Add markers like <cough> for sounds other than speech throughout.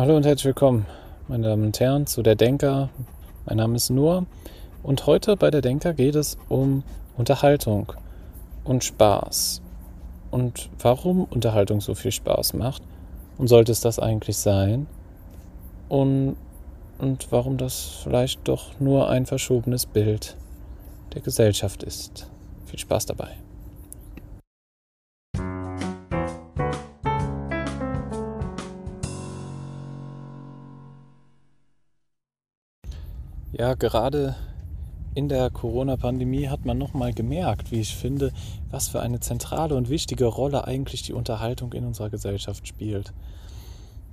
Hallo und herzlich willkommen, meine Damen und Herren, zu der Denker. Mein Name ist Nur und heute bei der Denker geht es um Unterhaltung und Spaß. Und warum Unterhaltung so viel Spaß macht und sollte es das eigentlich sein? Und, und warum das vielleicht doch nur ein verschobenes Bild der Gesellschaft ist. Viel Spaß dabei. Ja, gerade in der Corona-Pandemie hat man nochmal gemerkt, wie ich finde, was für eine zentrale und wichtige Rolle eigentlich die Unterhaltung in unserer Gesellschaft spielt.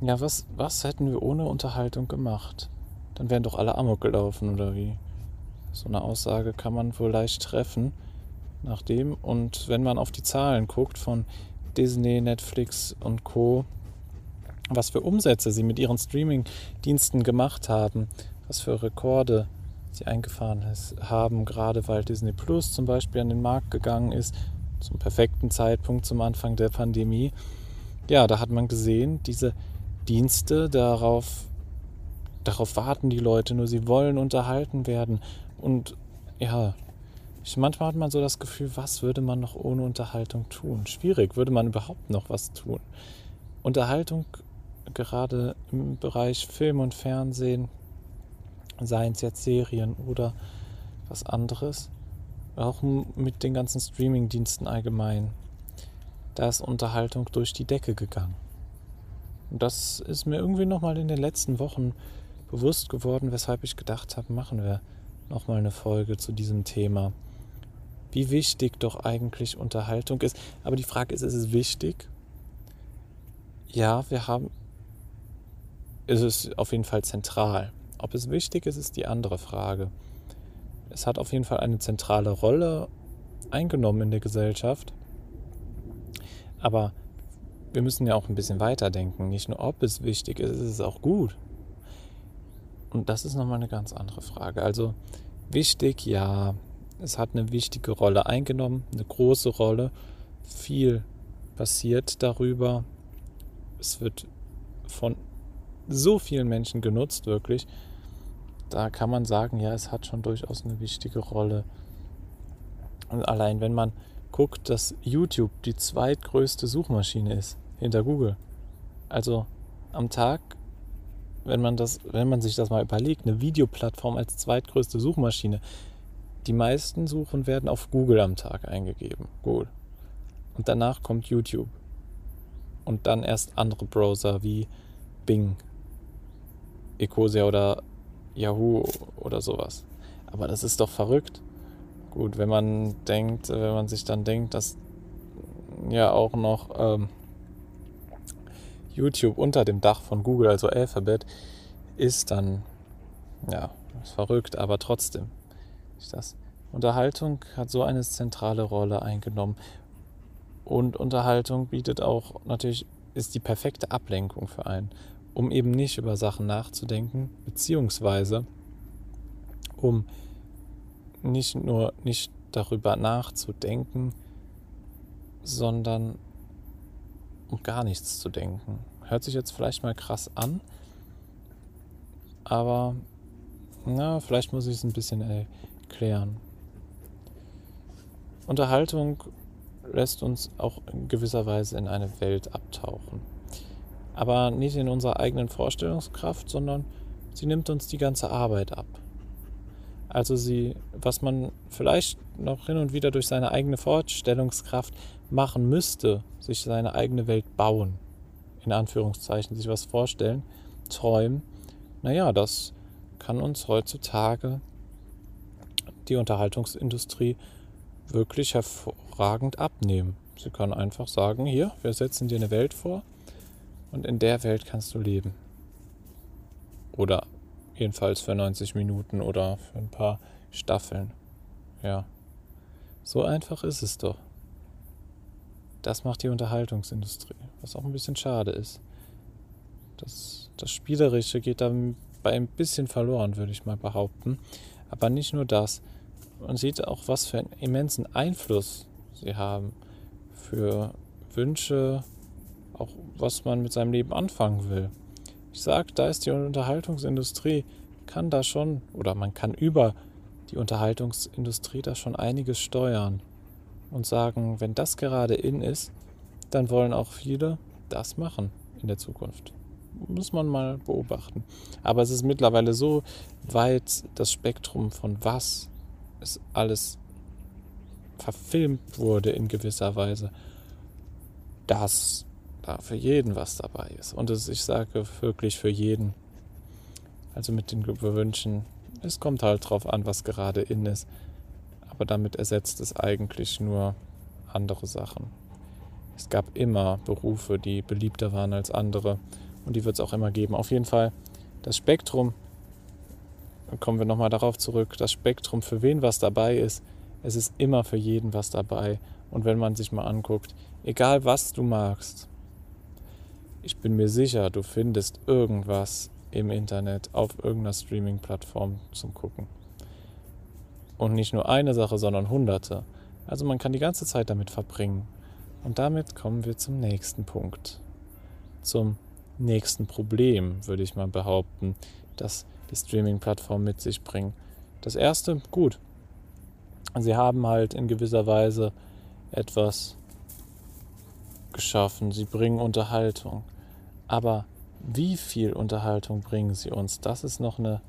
Ja, was, was hätten wir ohne Unterhaltung gemacht? Dann wären doch alle Amok gelaufen, oder wie? So eine Aussage kann man wohl leicht treffen. Nachdem, und wenn man auf die Zahlen guckt von Disney, Netflix und Co., was für Umsätze sie mit ihren Streaming-Diensten gemacht haben, was für Rekorde sie eingefahren haben, gerade weil Disney Plus zum Beispiel an den Markt gegangen ist, zum perfekten Zeitpunkt zum Anfang der Pandemie. Ja, da hat man gesehen, diese Dienste, darauf, darauf warten die Leute nur, sie wollen unterhalten werden. Und ja, ich, manchmal hat man so das Gefühl, was würde man noch ohne Unterhaltung tun? Schwierig, würde man überhaupt noch was tun? Unterhaltung gerade im Bereich Film und Fernsehen seien es jetzt Serien oder was anderes, auch mit den ganzen Streaming-Diensten allgemein. Da ist Unterhaltung durch die Decke gegangen. Und das ist mir irgendwie nochmal in den letzten Wochen bewusst geworden, weshalb ich gedacht habe, machen wir nochmal eine Folge zu diesem Thema. Wie wichtig doch eigentlich Unterhaltung ist. Aber die Frage ist, ist es wichtig? Ja, wir haben, ist es auf jeden Fall zentral. Ob es wichtig ist, ist die andere Frage. Es hat auf jeden Fall eine zentrale Rolle eingenommen in der Gesellschaft. Aber wir müssen ja auch ein bisschen weiterdenken. Nicht nur, ob es wichtig ist, ist es auch gut. Und das ist nochmal eine ganz andere Frage. Also wichtig, ja, es hat eine wichtige Rolle eingenommen, eine große Rolle. Viel passiert darüber. Es wird von so vielen Menschen genutzt, wirklich da kann man sagen, ja, es hat schon durchaus eine wichtige Rolle. Und allein wenn man guckt, dass YouTube die zweitgrößte Suchmaschine ist hinter Google. Also am Tag, wenn man das, wenn man sich das mal überlegt, eine Videoplattform als zweitgrößte Suchmaschine. Die meisten Suchen werden auf Google am Tag eingegeben. Google. Und danach kommt YouTube. Und dann erst andere Browser wie Bing, Ecosia oder Yahoo oder sowas. Aber das ist doch verrückt. Gut, wenn man denkt, wenn man sich dann denkt, dass ja auch noch ähm, YouTube unter dem Dach von Google, also Alphabet, ist, dann ja, ist verrückt, aber trotzdem. Das. Unterhaltung hat so eine zentrale Rolle eingenommen. Und Unterhaltung bietet auch natürlich, ist die perfekte Ablenkung für einen um eben nicht über Sachen nachzudenken, beziehungsweise um nicht nur nicht darüber nachzudenken, sondern um gar nichts zu denken. Hört sich jetzt vielleicht mal krass an, aber na, vielleicht muss ich es ein bisschen erklären. Unterhaltung lässt uns auch in gewisser Weise in eine Welt abtauchen aber nicht in unserer eigenen Vorstellungskraft, sondern sie nimmt uns die ganze Arbeit ab. Also sie, was man vielleicht noch hin und wieder durch seine eigene Vorstellungskraft machen müsste, sich seine eigene Welt bauen, in Anführungszeichen, sich was vorstellen, träumen, naja, das kann uns heutzutage die Unterhaltungsindustrie wirklich hervorragend abnehmen. Sie kann einfach sagen, hier, wir setzen dir eine Welt vor, und in der Welt kannst du leben. Oder jedenfalls für 90 Minuten oder für ein paar Staffeln. Ja. So einfach ist es doch. Das macht die Unterhaltungsindustrie, was auch ein bisschen schade ist. Das, das Spielerische geht dabei ein bisschen verloren, würde ich mal behaupten. Aber nicht nur das. Man sieht auch, was für einen immensen Einfluss sie haben für Wünsche, auch was man mit seinem Leben anfangen will. Ich sage, da ist die Unterhaltungsindustrie, kann da schon, oder man kann über die Unterhaltungsindustrie da schon einiges steuern und sagen, wenn das gerade in ist, dann wollen auch viele das machen in der Zukunft. Muss man mal beobachten. Aber es ist mittlerweile so weit das Spektrum von was es alles verfilmt wurde in gewisser Weise, dass da für jeden was dabei ist. Und es, ich sage wirklich für jeden. Also mit den Wünschen, es kommt halt drauf an, was gerade in ist. Aber damit ersetzt es eigentlich nur andere Sachen. Es gab immer Berufe, die beliebter waren als andere. Und die wird es auch immer geben. Auf jeden Fall das Spektrum, kommen wir nochmal darauf zurück, das Spektrum, für wen was dabei ist, es ist immer für jeden was dabei. Und wenn man sich mal anguckt, egal was du magst, ich bin mir sicher, du findest irgendwas im Internet auf irgendeiner Streaming-Plattform zum Gucken. Und nicht nur eine Sache, sondern hunderte. Also man kann die ganze Zeit damit verbringen. Und damit kommen wir zum nächsten Punkt. Zum nächsten Problem, würde ich mal behaupten, das die Streaming-Plattform mit sich bringen. Das erste, gut, sie haben halt in gewisser Weise etwas geschaffen, sie bringen Unterhaltung. Aber wie viel Unterhaltung bringen sie uns? Das ist noch eine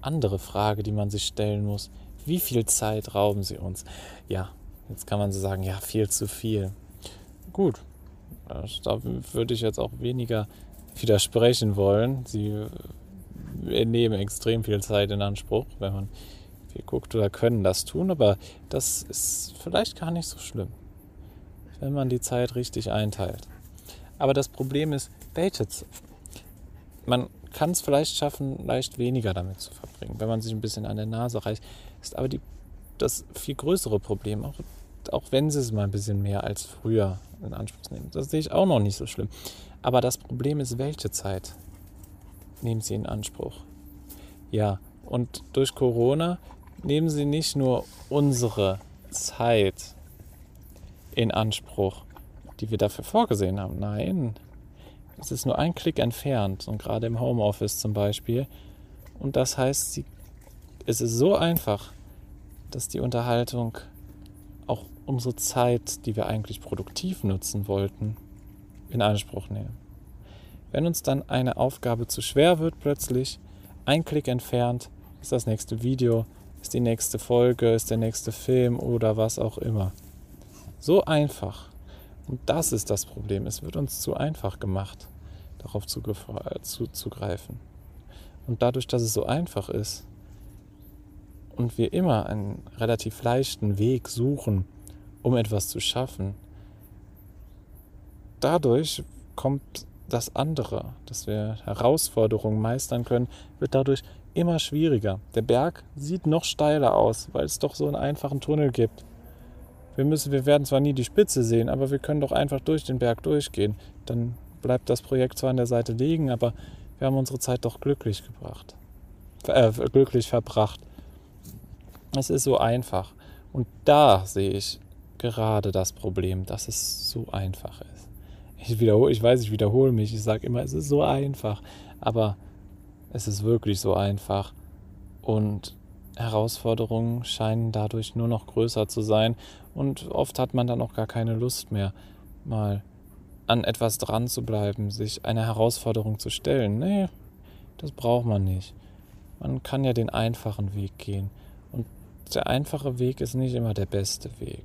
andere Frage, die man sich stellen muss. Wie viel Zeit rauben sie uns? Ja, jetzt kann man so sagen, ja, viel zu viel. Gut, da würde ich jetzt auch weniger widersprechen wollen. Sie nehmen extrem viel Zeit in Anspruch, wenn man viel guckt oder können das tun, aber das ist vielleicht gar nicht so schlimm, wenn man die Zeit richtig einteilt. Aber das Problem ist, welche Man kann es vielleicht schaffen, leicht weniger damit zu verbringen, wenn man sich ein bisschen an der Nase reicht. Ist aber die, das viel größere Problem, auch, auch wenn sie es mal ein bisschen mehr als früher in Anspruch nehmen. Das sehe ich auch noch nicht so schlimm. Aber das Problem ist, welche Zeit nehmen sie in Anspruch? Ja, und durch Corona nehmen sie nicht nur unsere Zeit in Anspruch, die wir dafür vorgesehen haben. Nein, es ist nur ein Klick entfernt und gerade im Homeoffice zum Beispiel. Und das heißt, sie, es ist so einfach, dass die Unterhaltung auch unsere Zeit, die wir eigentlich produktiv nutzen wollten, in Anspruch nehmen. Wenn uns dann eine Aufgabe zu schwer wird plötzlich, ein Klick entfernt, ist das nächste Video, ist die nächste Folge, ist der nächste Film oder was auch immer. So einfach. Und das ist das Problem. Es wird uns zu einfach gemacht, darauf zuzugreifen. Und dadurch, dass es so einfach ist und wir immer einen relativ leichten Weg suchen, um etwas zu schaffen, dadurch kommt das andere, dass wir Herausforderungen meistern können, wird dadurch immer schwieriger. Der Berg sieht noch steiler aus, weil es doch so einen einfachen Tunnel gibt. Wir, müssen, wir werden zwar nie die Spitze sehen, aber wir können doch einfach durch den Berg durchgehen. Dann bleibt das Projekt zwar an der Seite liegen, aber wir haben unsere Zeit doch glücklich gebracht. Äh, glücklich verbracht. Es ist so einfach. Und da sehe ich gerade das Problem, dass es so einfach ist. Ich wiederhole, ich weiß, ich wiederhole mich, ich sage immer, es ist so einfach. Aber es ist wirklich so einfach. Und Herausforderungen scheinen dadurch nur noch größer zu sein. Und oft hat man dann auch gar keine Lust mehr, mal an etwas dran zu bleiben, sich eine Herausforderung zu stellen. Nee, das braucht man nicht. Man kann ja den einfachen Weg gehen. Und der einfache Weg ist nicht immer der beste Weg.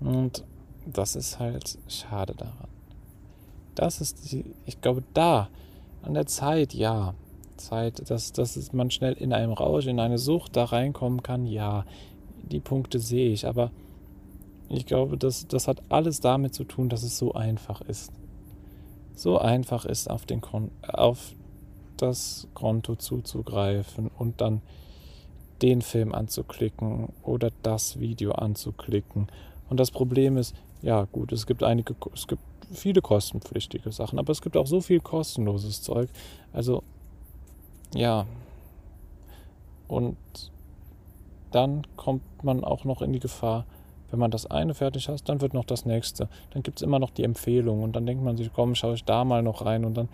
Und das ist halt schade daran. Das ist die, ich glaube, da, an der Zeit, ja, Zeit, dass, dass man schnell in einem Rausch, in eine Sucht da reinkommen kann, ja, die Punkte sehe ich, aber ich glaube, das, das hat alles damit zu tun, dass es so einfach ist. So einfach ist, auf, den Kon auf das Konto zuzugreifen und dann den Film anzuklicken oder das Video anzuklicken. Und das Problem ist, ja gut, es gibt einige, es gibt viele kostenpflichtige Sachen, aber es gibt auch so viel kostenloses Zeug. Also ja. Und dann kommt man auch noch in die Gefahr, wenn man das eine fertig hat, dann wird noch das nächste. Dann gibt es immer noch die Empfehlung und dann denkt man sich, komm, schaue ich da mal noch rein und dann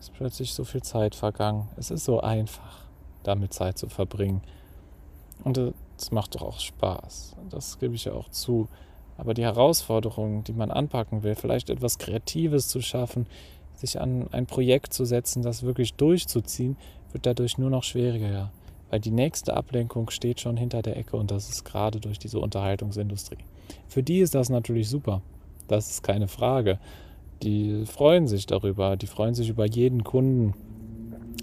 ist plötzlich so viel Zeit vergangen. Es ist so einfach, damit Zeit zu verbringen. Und es macht doch auch Spaß. Das gebe ich ja auch zu. Aber die Herausforderungen, die man anpacken will, vielleicht etwas Kreatives zu schaffen, sich an ein Projekt zu setzen, das wirklich durchzuziehen, wird dadurch nur noch schwieriger. Weil die nächste Ablenkung steht schon hinter der Ecke und das ist gerade durch diese Unterhaltungsindustrie. Für die ist das natürlich super. Das ist keine Frage. Die freuen sich darüber. Die freuen sich über jeden Kunden,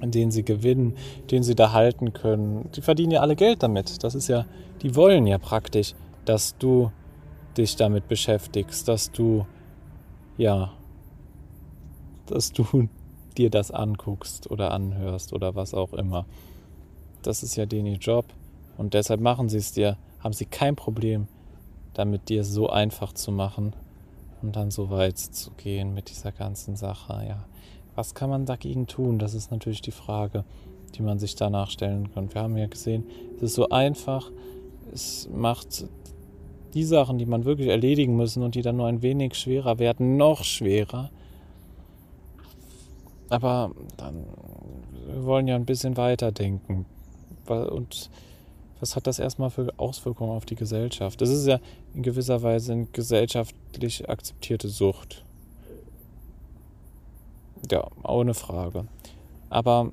den sie gewinnen, den sie da halten können. Die verdienen ja alle Geld damit. Das ist ja, die wollen ja praktisch, dass du dich damit beschäftigst, dass du, ja, dass du <laughs> dir das anguckst oder anhörst oder was auch immer. Das ist ja denen ihr Job und deshalb machen sie es dir, haben sie kein Problem damit dir so einfach zu machen und dann so weit zu gehen mit dieser ganzen Sache. Ja, was kann man dagegen tun? Das ist natürlich die Frage, die man sich danach stellen kann. Wir haben ja gesehen, es ist so einfach, es macht die Sachen, die man wirklich erledigen müssen und die dann nur ein wenig schwerer werden, noch schwerer. Aber dann, wir wollen ja ein bisschen weiterdenken. Und was hat das erstmal für Auswirkungen auf die Gesellschaft? Das ist ja in gewisser Weise eine gesellschaftlich akzeptierte Sucht. Ja, ohne Frage. Aber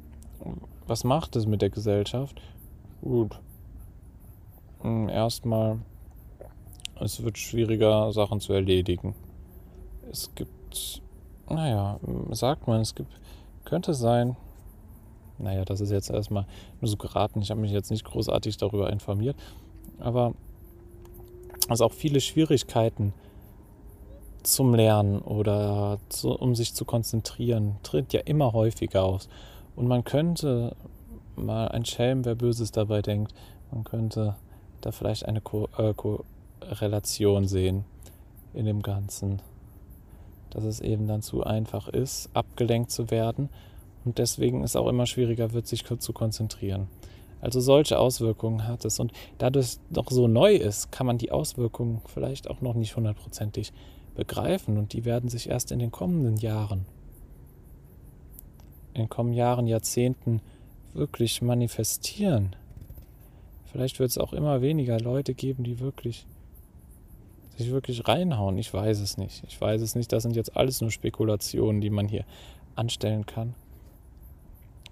was macht es mit der Gesellschaft? Gut. Hm, erstmal, es wird schwieriger, Sachen zu erledigen. Es gibt, naja, sagt man, es gibt, könnte sein, naja, das ist jetzt erstmal nur so geraten. Ich habe mich jetzt nicht großartig darüber informiert. Aber es auch viele Schwierigkeiten zum Lernen oder zu, um sich zu konzentrieren, tritt ja immer häufiger aus. Und man könnte mal ein Schelm, wer Böses dabei denkt, man könnte da vielleicht eine Ko äh, Korrelation sehen in dem Ganzen. Dass es eben dann zu einfach ist, abgelenkt zu werden und deswegen ist auch immer schwieriger wird, sich zu konzentrieren. Also solche Auswirkungen hat es. Und da das noch so neu ist, kann man die Auswirkungen vielleicht auch noch nicht hundertprozentig begreifen. Und die werden sich erst in den kommenden Jahren, in den kommenden Jahren, Jahrzehnten wirklich manifestieren. Vielleicht wird es auch immer weniger Leute geben, die wirklich sich wirklich reinhauen. Ich weiß es nicht. Ich weiß es nicht. Das sind jetzt alles nur Spekulationen, die man hier anstellen kann.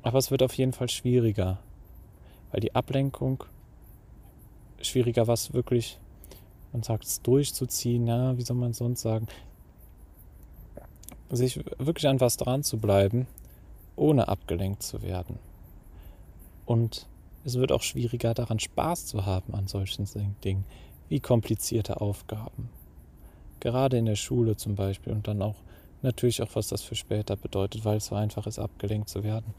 Aber es wird auf jeden Fall schwieriger, weil die Ablenkung schwieriger was wirklich, man sagt es durchzuziehen, ja, wie soll man sonst sagen, sich wirklich an was dran zu bleiben, ohne abgelenkt zu werden. Und es wird auch schwieriger daran Spaß zu haben an solchen Dingen, wie komplizierte Aufgaben. Gerade in der Schule zum Beispiel und dann auch natürlich auch, was das für später bedeutet, weil es so einfach ist, abgelenkt zu werden.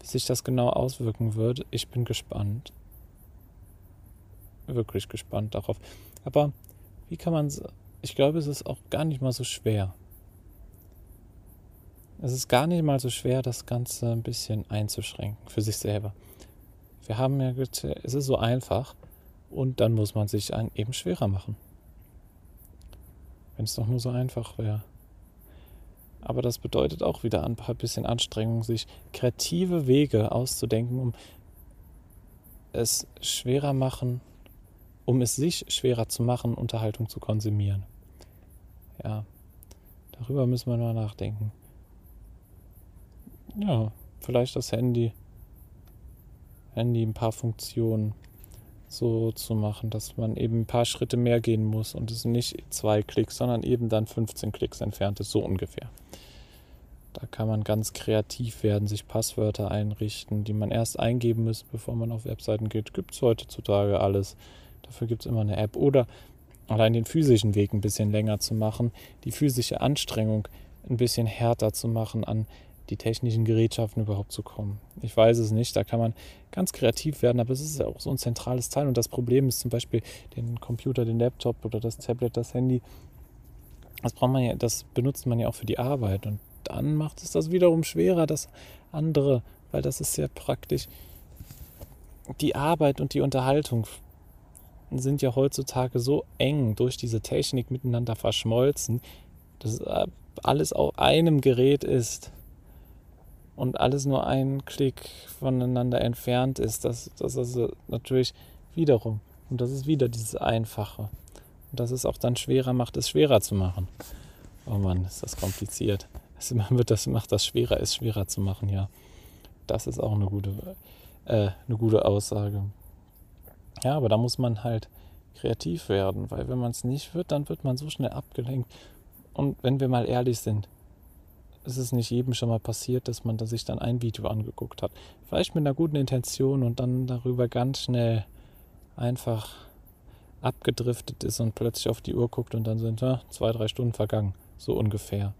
Wie sich das genau auswirken wird, ich bin gespannt. Wirklich gespannt darauf. Aber wie kann man, ich glaube, es ist auch gar nicht mal so schwer. Es ist gar nicht mal so schwer, das Ganze ein bisschen einzuschränken für sich selber. Wir haben ja, es ist so einfach und dann muss man sich einen eben schwerer machen. Wenn es doch nur so einfach wäre. Aber das bedeutet auch wieder ein paar bisschen Anstrengung, sich kreative Wege auszudenken, um es schwerer machen, um es sich schwerer zu machen, Unterhaltung zu konsumieren. Ja, darüber müssen wir mal nachdenken. Ja, vielleicht das Handy, Handy ein paar Funktionen so zu machen, dass man eben ein paar Schritte mehr gehen muss und es nicht zwei Klicks, sondern eben dann 15 Klicks entfernt ist, so ungefähr. Da kann man ganz kreativ werden, sich Passwörter einrichten, die man erst eingeben muss, bevor man auf Webseiten geht. Gibt es heutzutage alles. Dafür gibt es immer eine App. Oder allein den physischen Weg ein bisschen länger zu machen, die physische Anstrengung ein bisschen härter zu machen, an die technischen Gerätschaften überhaupt zu kommen. Ich weiß es nicht, da kann man ganz kreativ werden, aber es ist ja auch so ein zentrales Teil. Und das Problem ist zum Beispiel den Computer, den Laptop oder das Tablet, das Handy. Das braucht man ja, das benutzt man ja auch für die Arbeit. Und dann macht es das wiederum schwerer, das andere, weil das ist ja praktisch. Die Arbeit und die Unterhaltung sind ja heutzutage so eng durch diese Technik miteinander verschmolzen, dass alles auf einem Gerät ist. Und alles nur ein Klick voneinander entfernt ist, das, das ist natürlich wiederum. Und das ist wieder dieses Einfache. Und das es auch dann schwerer macht, es schwerer zu machen. Oh Mann, ist das kompliziert. Es <laughs> wird das, macht das schwerer, es schwerer zu machen, ja. Das ist auch eine gute, äh, eine gute Aussage. Ja, aber da muss man halt kreativ werden, weil wenn man es nicht wird, dann wird man so schnell abgelenkt. Und wenn wir mal ehrlich sind, ist es nicht jedem schon mal passiert, dass man sich dann ein Video angeguckt hat. Vielleicht mit einer guten Intention und dann darüber ganz schnell einfach abgedriftet ist und plötzlich auf die Uhr guckt und dann sind ja, zwei, drei Stunden vergangen. So ungefähr.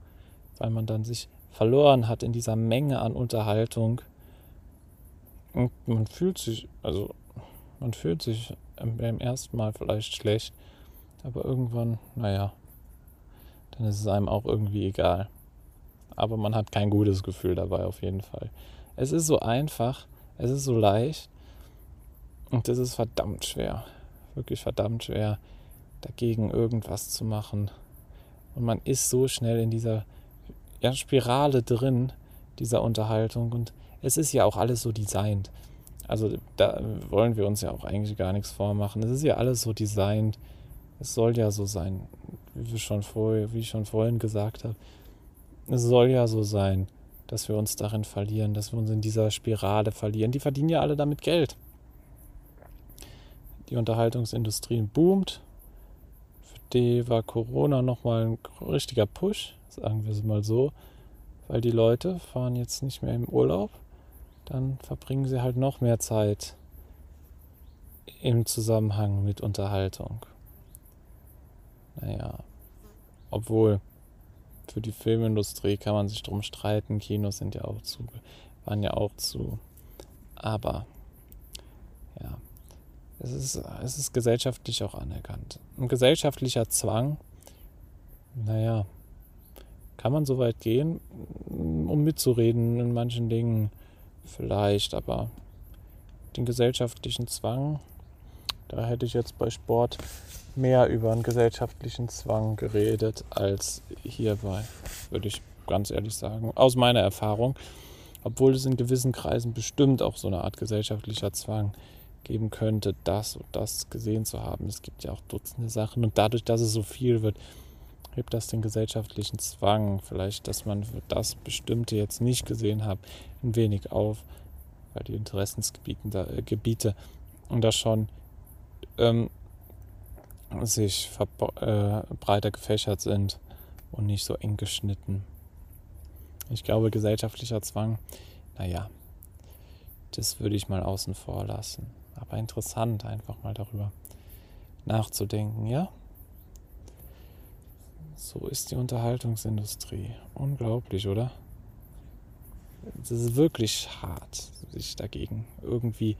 Weil man dann sich verloren hat in dieser Menge an Unterhaltung. Und man fühlt sich, also man fühlt sich beim ersten Mal vielleicht schlecht, aber irgendwann, naja, dann ist es einem auch irgendwie egal. Aber man hat kein gutes Gefühl dabei auf jeden Fall. Es ist so einfach, es ist so leicht und es ist verdammt schwer, wirklich verdammt schwer, dagegen irgendwas zu machen. Und man ist so schnell in dieser ja, Spirale drin, dieser Unterhaltung. Und es ist ja auch alles so designt. Also da wollen wir uns ja auch eigentlich gar nichts vormachen. Es ist ja alles so designt. Es soll ja so sein, wie, schon vorher, wie ich schon vorhin gesagt habe. Es soll ja so sein, dass wir uns darin verlieren, dass wir uns in dieser Spirale verlieren. Die verdienen ja alle damit Geld. Die Unterhaltungsindustrie boomt. Für die war Corona nochmal ein richtiger Push, sagen wir es mal so, weil die Leute fahren jetzt nicht mehr im Urlaub, dann verbringen sie halt noch mehr Zeit im Zusammenhang mit Unterhaltung. Naja, obwohl für die Filmindustrie kann man sich drum streiten, Kinos sind ja auch zu, waren ja auch zu. Aber ja, es ist, es ist gesellschaftlich auch anerkannt. Ein gesellschaftlicher Zwang, naja, kann man so weit gehen, um mitzureden in manchen Dingen vielleicht, aber den gesellschaftlichen Zwang, da hätte ich jetzt bei Sport mehr über einen gesellschaftlichen Zwang geredet als hierbei, würde ich ganz ehrlich sagen. Aus meiner Erfahrung, obwohl es in gewissen Kreisen bestimmt auch so eine Art gesellschaftlicher Zwang geben könnte, das und das gesehen zu haben. Es gibt ja auch Dutzende Sachen und dadurch, dass es so viel wird, hebt das den gesellschaftlichen Zwang, vielleicht, dass man das Bestimmte jetzt nicht gesehen hat, ein wenig auf, weil die Interessensgebiete äh, und da schon ähm, sich äh, breiter gefächert sind und nicht so eng geschnitten. Ich glaube, gesellschaftlicher Zwang, naja, das würde ich mal außen vor lassen. Aber interessant, einfach mal darüber nachzudenken, ja? So ist die Unterhaltungsindustrie. Unglaublich, oder? Es ist wirklich hart, sich dagegen irgendwie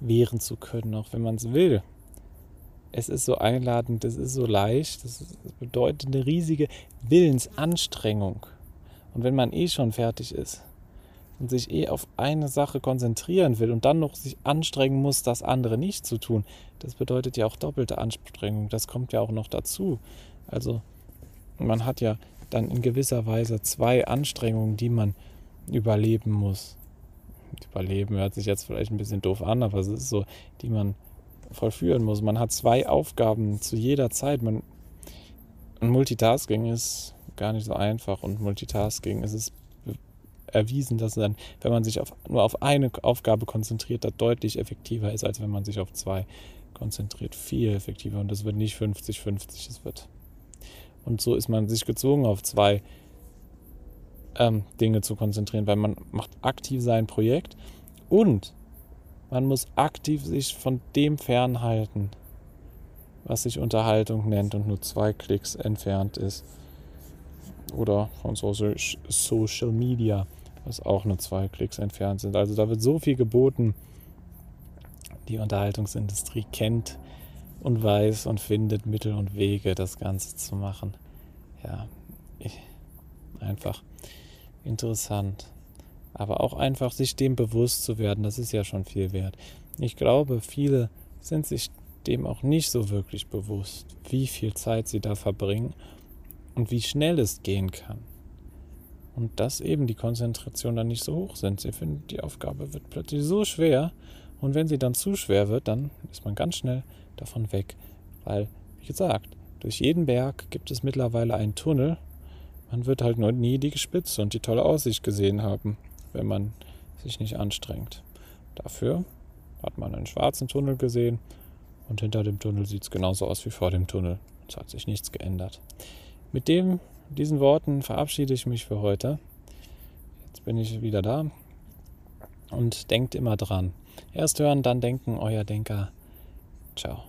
wehren zu können, auch wenn man es will es ist so einladend, es ist so leicht, das bedeutet eine riesige Willensanstrengung. Und wenn man eh schon fertig ist und sich eh auf eine Sache konzentrieren will und dann noch sich anstrengen muss, das andere nicht zu tun, das bedeutet ja auch doppelte Anstrengung. Das kommt ja auch noch dazu. Also man hat ja dann in gewisser Weise zwei Anstrengungen, die man überleben muss. Überleben hört sich jetzt vielleicht ein bisschen doof an, aber es ist so, die man vollführen muss. Man hat zwei Aufgaben zu jeder Zeit. Man, Multitasking ist gar nicht so einfach und Multitasking ist es erwiesen, dass dann, wenn man sich auf, nur auf eine Aufgabe konzentriert, das deutlich effektiver ist, als wenn man sich auf zwei konzentriert. Viel effektiver und das wird nicht 50-50, es wird. Und so ist man sich gezwungen, auf zwei ähm, Dinge zu konzentrieren, weil man macht aktiv sein Projekt und man muss aktiv sich von dem fernhalten, was sich Unterhaltung nennt und nur zwei Klicks entfernt ist. Oder von Social Media, was auch nur zwei Klicks entfernt sind. Also da wird so viel geboten. Die Unterhaltungsindustrie kennt und weiß und findet Mittel und Wege, das Ganze zu machen. Ja, einfach interessant aber auch einfach sich dem bewusst zu werden, das ist ja schon viel wert. Ich glaube, viele sind sich dem auch nicht so wirklich bewusst, wie viel Zeit sie da verbringen und wie schnell es gehen kann. und dass eben die Konzentration dann nicht so hoch sind. Sie finden, die Aufgabe wird plötzlich so schwer und wenn sie dann zu schwer wird, dann ist man ganz schnell davon weg, weil, wie gesagt, durch jeden Berg gibt es mittlerweile einen Tunnel. Man wird halt nur nie die Spitze und die tolle Aussicht gesehen haben, wenn man sich nicht anstrengt. Dafür hat man einen schwarzen Tunnel gesehen und hinter dem Tunnel sieht es genauso aus wie vor dem Tunnel. Es hat sich nichts geändert. Mit dem, diesen Worten verabschiede ich mich für heute. Jetzt bin ich wieder da und denkt immer dran. Erst hören, dann denken, euer Denker. Ciao.